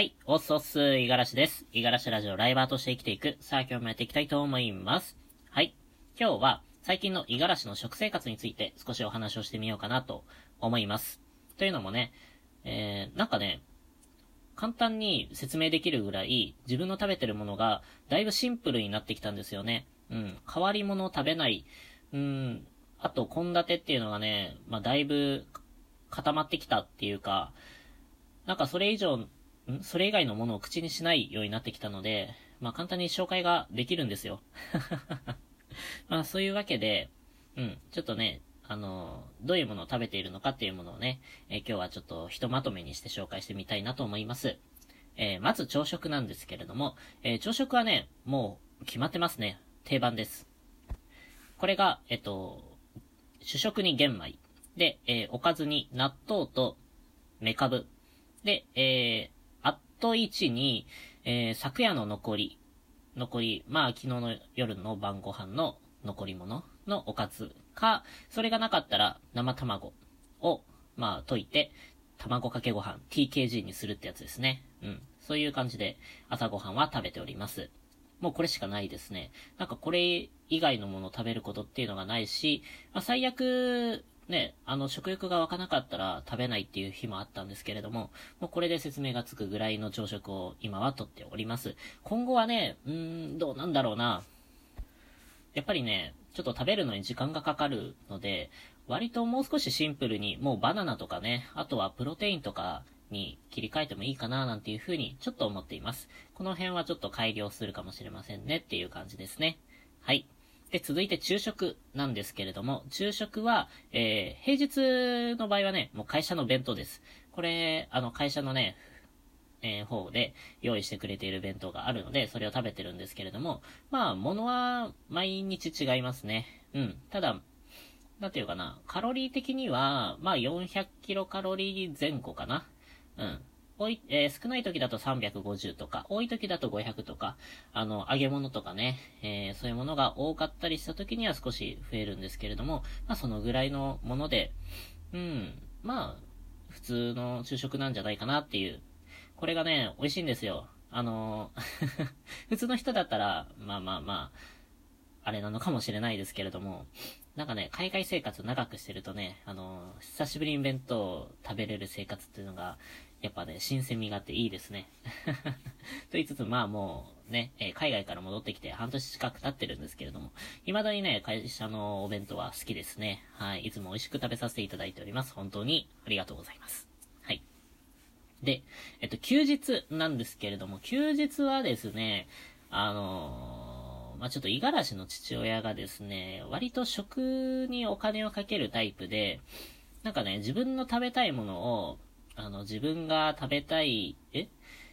はい、おっそっす、いがらしです。いがらしラジオライバーとして生きていく。さあ、今日もやっていきたいと思います。はい。今日は、最近のいがらしの食生活について少しお話をしてみようかなと思います。というのもね、えー、なんかね、簡単に説明できるぐらい、自分の食べてるものが、だいぶシンプルになってきたんですよね。うん。変わり物を食べない。うん。あと、献立っていうのがね、まあ、だいぶ固まってきたっていうか、なんかそれ以上、それ以外のものを口にしないようになってきたので、まあ、簡単に紹介ができるんですよ。まあ、そういうわけで、うん、ちょっとね、あの、どういうものを食べているのかっていうものをね、え今日はちょっとひとまとめにして紹介してみたいなと思います。えーまず朝食なんですけれども、えー朝食はね、もう決まってますね。定番です。これが、えっと、主食に玄米。で、えーおかずに納豆とメカブ。で、えー、あと1に、えー昨夜の残り。残り、まあ昨日の夜の晩ご飯の残り物のおかずか、それがなかったら生卵を、まあ溶いて、卵かけご飯、TKG にするってやつですね。うん。そういう感じで朝ごはんは食べております。もうこれしかないですね。なんかこれ以外のものを食べることっていうのがないし、まあ、最悪、ね、あの、食欲が湧かなかったら食べないっていう日もあったんですけれども、もうこれで説明がつくぐらいの朝食を今はとっております。今後はね、うーん、どうなんだろうな。やっぱりね、ちょっと食べるのに時間がかかるので、割ともう少しシンプルに、もうバナナとかね、あとはプロテインとかに切り替えてもいいかななんていう風にちょっと思っています。この辺はちょっと改良するかもしれませんねっていう感じですね。はい。で、続いて昼食なんですけれども、昼食は、えー、平日の場合はね、もう会社の弁当です。これ、あの、会社のね、えー方で用意してくれている弁当があるので、それを食べてるんですけれども、まあ、物は毎日違いますね。うん。ただ、なんていうかな、カロリー的には、まあ400キロカロリー前後かな。うん。多い、えー少ない時だと350とか、多い時だと500とか、あの、揚げ物とかね、えーそういうものが多かったりした時には少し増えるんですけれども、まあそのぐらいのもので、うん、まあ、普通の昼食なんじゃないかなっていう。これがね、美味しいんですよ。あの 普通の人だったら、まあまあまあ、あれなのかもしれないですけれども、なんかね、海外生活長くしてるとね、あのー久しぶりに弁当を食べれる生活っていうのが、やっぱね、新鮮味があっていいですね。と言いつつ、まあもうね、えー海外から戻ってきて半年近く経ってるんですけれども、未だにね、会社のお弁当は好きですね。はい。いつも美味しく食べさせていただいております。本当にありがとうございます。はい。で、えっと、休日なんですけれども、休日はですね、あのーまあ、ちょっと五十嵐の父親がですね、割と食にお金をかけるタイプで、なんかね、自分の食べたいものを、あの、自分が食べたい、え？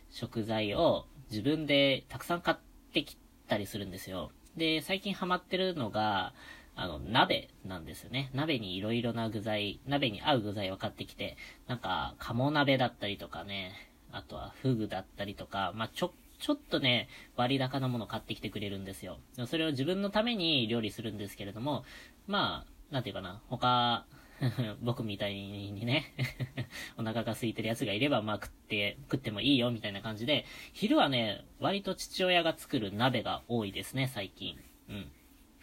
食材を自分でたくさん買ってきたりするんですよ。で、最近ハマってるのが、あの、鍋なんですよね。鍋に色々な具材、鍋に合う具材を買ってきて、なんか、鴨鍋だったりとかね、あとはフグだったりとか、まあ、ちょ、ちょっとね、割高なもの買ってきてくれるんですよ。それを自分のために料理するんですけれども、まあ、なんていうかな、他、僕みたいにね、お腹が空いてるやつがいれば、まあ食って、食ってもいいよみたいな感じで、昼はね、割と父親が作る鍋が多いですね、最近。うん。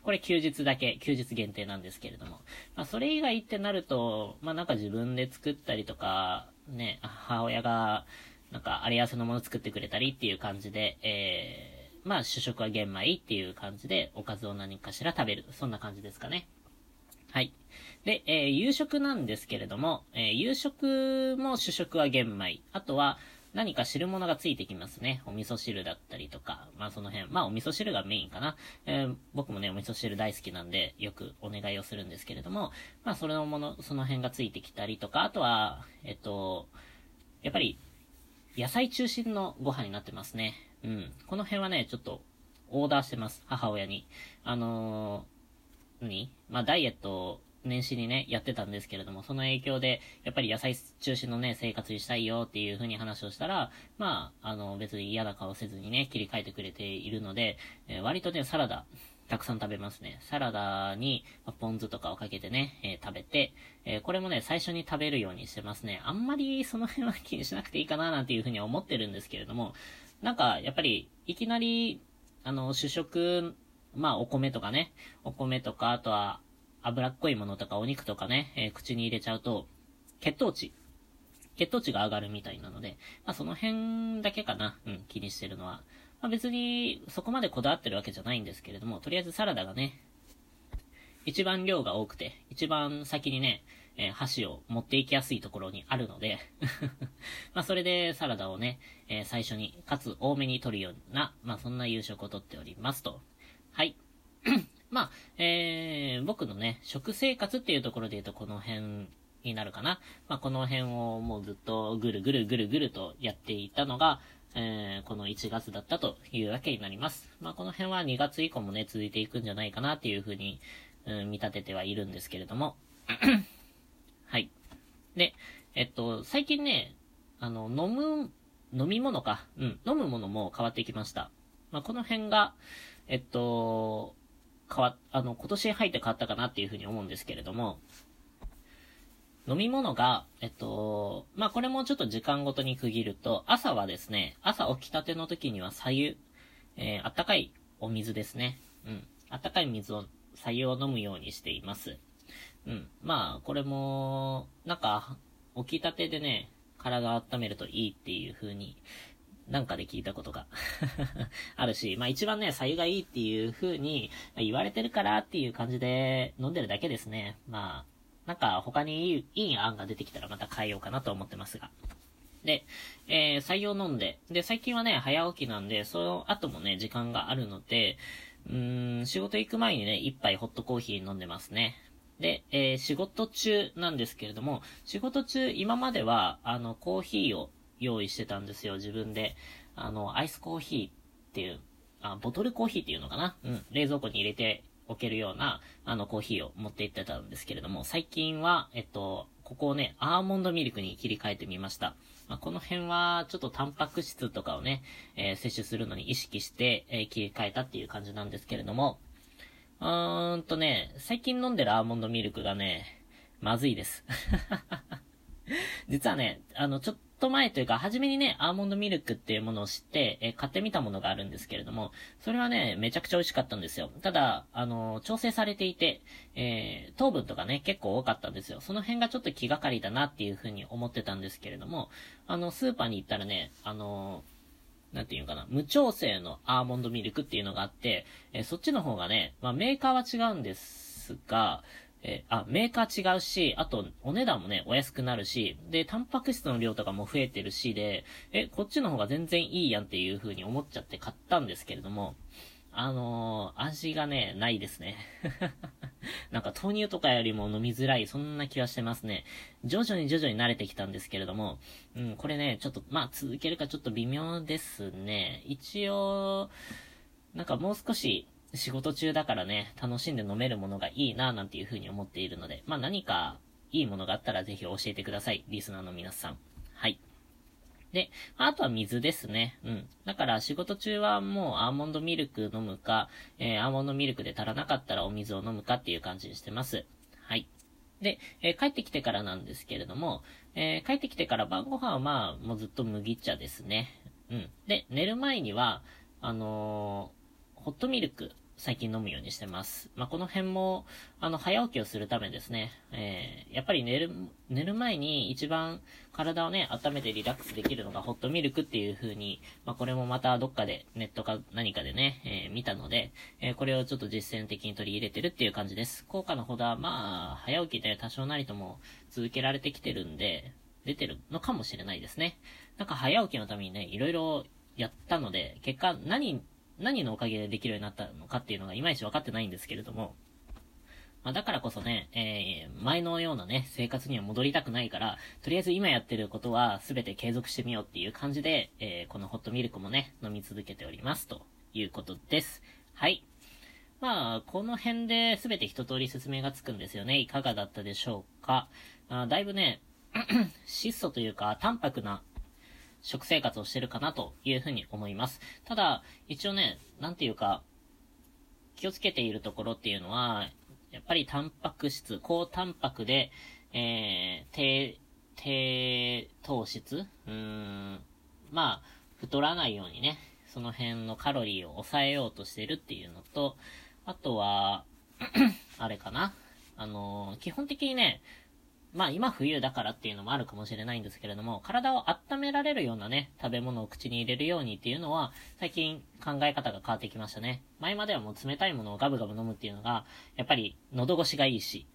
これ休日だけ、休日限定なんですけれども。まあそれ以外ってなると、まあなんか自分で作ったりとか、ね、母親が、なんかあれやせのもの作ってくれたりっていう感じで、えー、まあ主食は玄米っていう感じで、おかずを何かしら食べる。そんな感じですかね。はい。で、えー夕食なんですけれども、えー夕食も主食は玄米。あとは、何か汁物がついてきますね。お味噌汁だったりとか。まあその辺。まあお味噌汁がメインかな。えー僕もね、お味噌汁大好きなんで、よくお願いをするんですけれども、まあそれのもの、その辺がついてきたりとか、あとは、えっと、やっぱり、野菜中心のご飯になってますね。うん。この辺はね、ちょっと、オーダーしてます。母親に。あのー、何？まあ、ダイエットを年始にね、やってたんですけれども、その影響で、やっぱり野菜中心のね、生活にしたいよっていう風に話をしたら、まあ、あの、別に嫌な顔せずにね、切り替えてくれているので、えー割とね、サラダ、たくさん食べますね。サラダに、ポン酢とかをかけてね、えー、食べて、えー、これもね、最初に食べるようにしてますね。あんまりその辺は気にしなくていいかななんていうふうには思ってるんですけれども、なんか、やっぱり、いきなり、あの、主食、まあ、お米とかね、お米とか、あとは、脂っこいものとかお肉とかね、えー、口に入れちゃうと、血糖値、血糖値が上がるみたいなので、まあその辺だけかな、うん、気にしてるのは。まあ別にそこまでこだわってるわけじゃないんですけれども、とりあえずサラダがね、一番量が多くて、一番先にね、えー、箸を持っていきやすいところにあるので まあそれでサラダをね、えー、最初に、かつ多めに取るような、まあそんな夕食をとっておりますと。はい。まあ、えー、僕のね、食生活っていうところで言うとこの辺になるかな。まあ、この辺をもうずっとぐるぐるぐるぐるとやっていたのが、えー、この1月だったというわけになります。まあ、この辺は2月以降もね、続いていくんじゃないかなっていうふうに、うん、見立ててはいるんですけれども。はい。で、えっと、最近ね、あの、飲む、飲み物か。うん、飲むものも変わってきました。まあ、この辺が、えっと、変わ、あの、今年入って変わったかなっていうふうに思うんですけれども、飲み物が、えっと、まあ、これもちょっと時間ごとに区切ると、朝はですね、朝起きたての時には左右、えー、あったかいお水ですね。うん。あったかい水を、左右を飲むようにしています。うん。まあ、これも、なんか、起きたてでね、体を温めるといいっていう風に、なんかで聞いたことが あるし、まあ一番ね、左右がいいっていう風に言われてるからっていう感じで飲んでるだけですね。まあ、なんか他にいいいい案が出てきたらまた変えようかなと思ってますが。で、えー、採用飲んで、で、最近はね、早起きなんで、その後もね、時間があるので、うーん、仕事行く前にね、一杯ホットコーヒー飲んでますね。で、えー、仕事中なんですけれども、仕事中、今までは、あの、コーヒーを用意してたんですよ、自分で。あの、アイスコーヒーっていう、あ、ボトルコーヒーっていうのかな？うん、冷蔵庫に入れておけるような、あの、コーヒーを持って行ってたんですけれども、最近は、えっと、ここをね、アーモンドミルクに切り替えてみました。まあ、この辺は、ちょっとタンパク質とかをね、えー、摂取するのに意識して、えー、切り替えたっていう感じなんですけれども、うーんとね、最近飲んでるアーモンドミルクがね、まずいです。実はね、あの、ちょっと前というか、初めにね、アーモンドミルクっていうものを知って、え買ってみたものがあるんですけれども、それはね、めちゃくちゃ美味しかったんですよ。ただ、あの、調整されていて、えー、糖分とかね、結構多かったんですよ。その辺がちょっと気がかりだなっていうふうに思ってたんですけれども、あの、スーパーに行ったらね、あの、なんていうかな、無調整のアーモンドミルクっていうのがあって、えー、そっちの方がね、まあメーカーは違うんですが、えー、あ、メーカー違うし、あと、お値段もね、お安くなるし、で、タンパク質の量とかも増えてるしで、え、こっちの方が全然いいやんっていう風に思っちゃって買ったんですけれども、あのー、味がね、ないですね。なんか豆乳とかよりも飲みづらい、そんな気はしてますね。徐々に徐々に慣れてきたんですけれども、うん、これね、ちょっと、まあ、続けるかちょっと微妙ですね。一応、なんかもう少し、仕事中だからね、楽しんで飲めるものがいいな、なんていう風に思っているので、まあ何かいいものがあったらぜひ教えてください。リスナーの皆さん。はい。で、あとは水ですね。うん。だから仕事中はもうアーモンドミルク飲むか、えー、アーモンドミルクで足らなかったらお水を飲むかっていう感じにしてます。はい。で、えー、帰ってきてからなんですけれども、えー、帰ってきてから晩ご飯はまあ、もうずっと麦茶ですね。うん。で、寝る前には、あのホットミルク最近飲むようにしてます。まあ、この辺も、あの、早起きをするためですね。えー、やっぱり寝る、寝る前に一番体をね、温めてリラックスできるのがホットミルクっていう風に、まあ、これもまたどっかで、ネットか何かでね、えー、見たので、えー、これをちょっと実践的に取り入れてるっていう感じです。効果のほどは、まあ、早起きで多少なりとも続けられてきてるんで、出てるのかもしれないですね。なんか早起きのためにね、いろいろやったので、結果何何のおかげでできるようになったのかっていうのがいまいち分かってないんですけれども、まあ、だからこそね、えー、前のようなね、生活には戻りたくないから、とりあえず今やってることは全て継続してみようっていう感じで、えー、このホットミルクもね、飲み続けております、ということです。はい。まあ、この辺で全て一通り説明がつくんですよね。いかがだったでしょうか。あだいぶね、質素というか、淡白な食生活をしてるかなというふうに思います。ただ、一応ね、なんていうか、気をつけているところっていうのは、やっぱりタンパク質、高タンパクで、えー、低、低糖質うーん、まあ、太らないようにね、その辺のカロリーを抑えようとしてるっていうのと、あとは、あれかなあのー、基本的にね、まあ今冬だからっていうのもあるかもしれないんですけれども、体を温められるようなね、食べ物を口に入れるようにっていうのは、最近考え方が変わってきましたね。前まではもう冷たいものをガブガブ飲むっていうのが、やっぱり喉越しがいいし、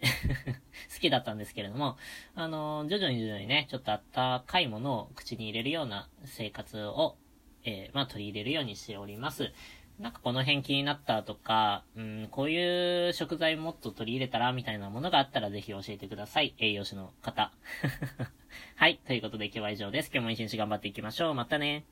好きだったんですけれども、あのー、徐々に徐々にね、ちょっとあったかいものを口に入れるような生活を、えー、まあ取り入れるようにしております。なんかこの辺気になったとか、うん、こういう食材もっと取り入れたらみたいなものがあったらぜひ教えてください。栄養士の方。はい。ということで今日は以上です。今日も一日頑張っていきましょう。またね。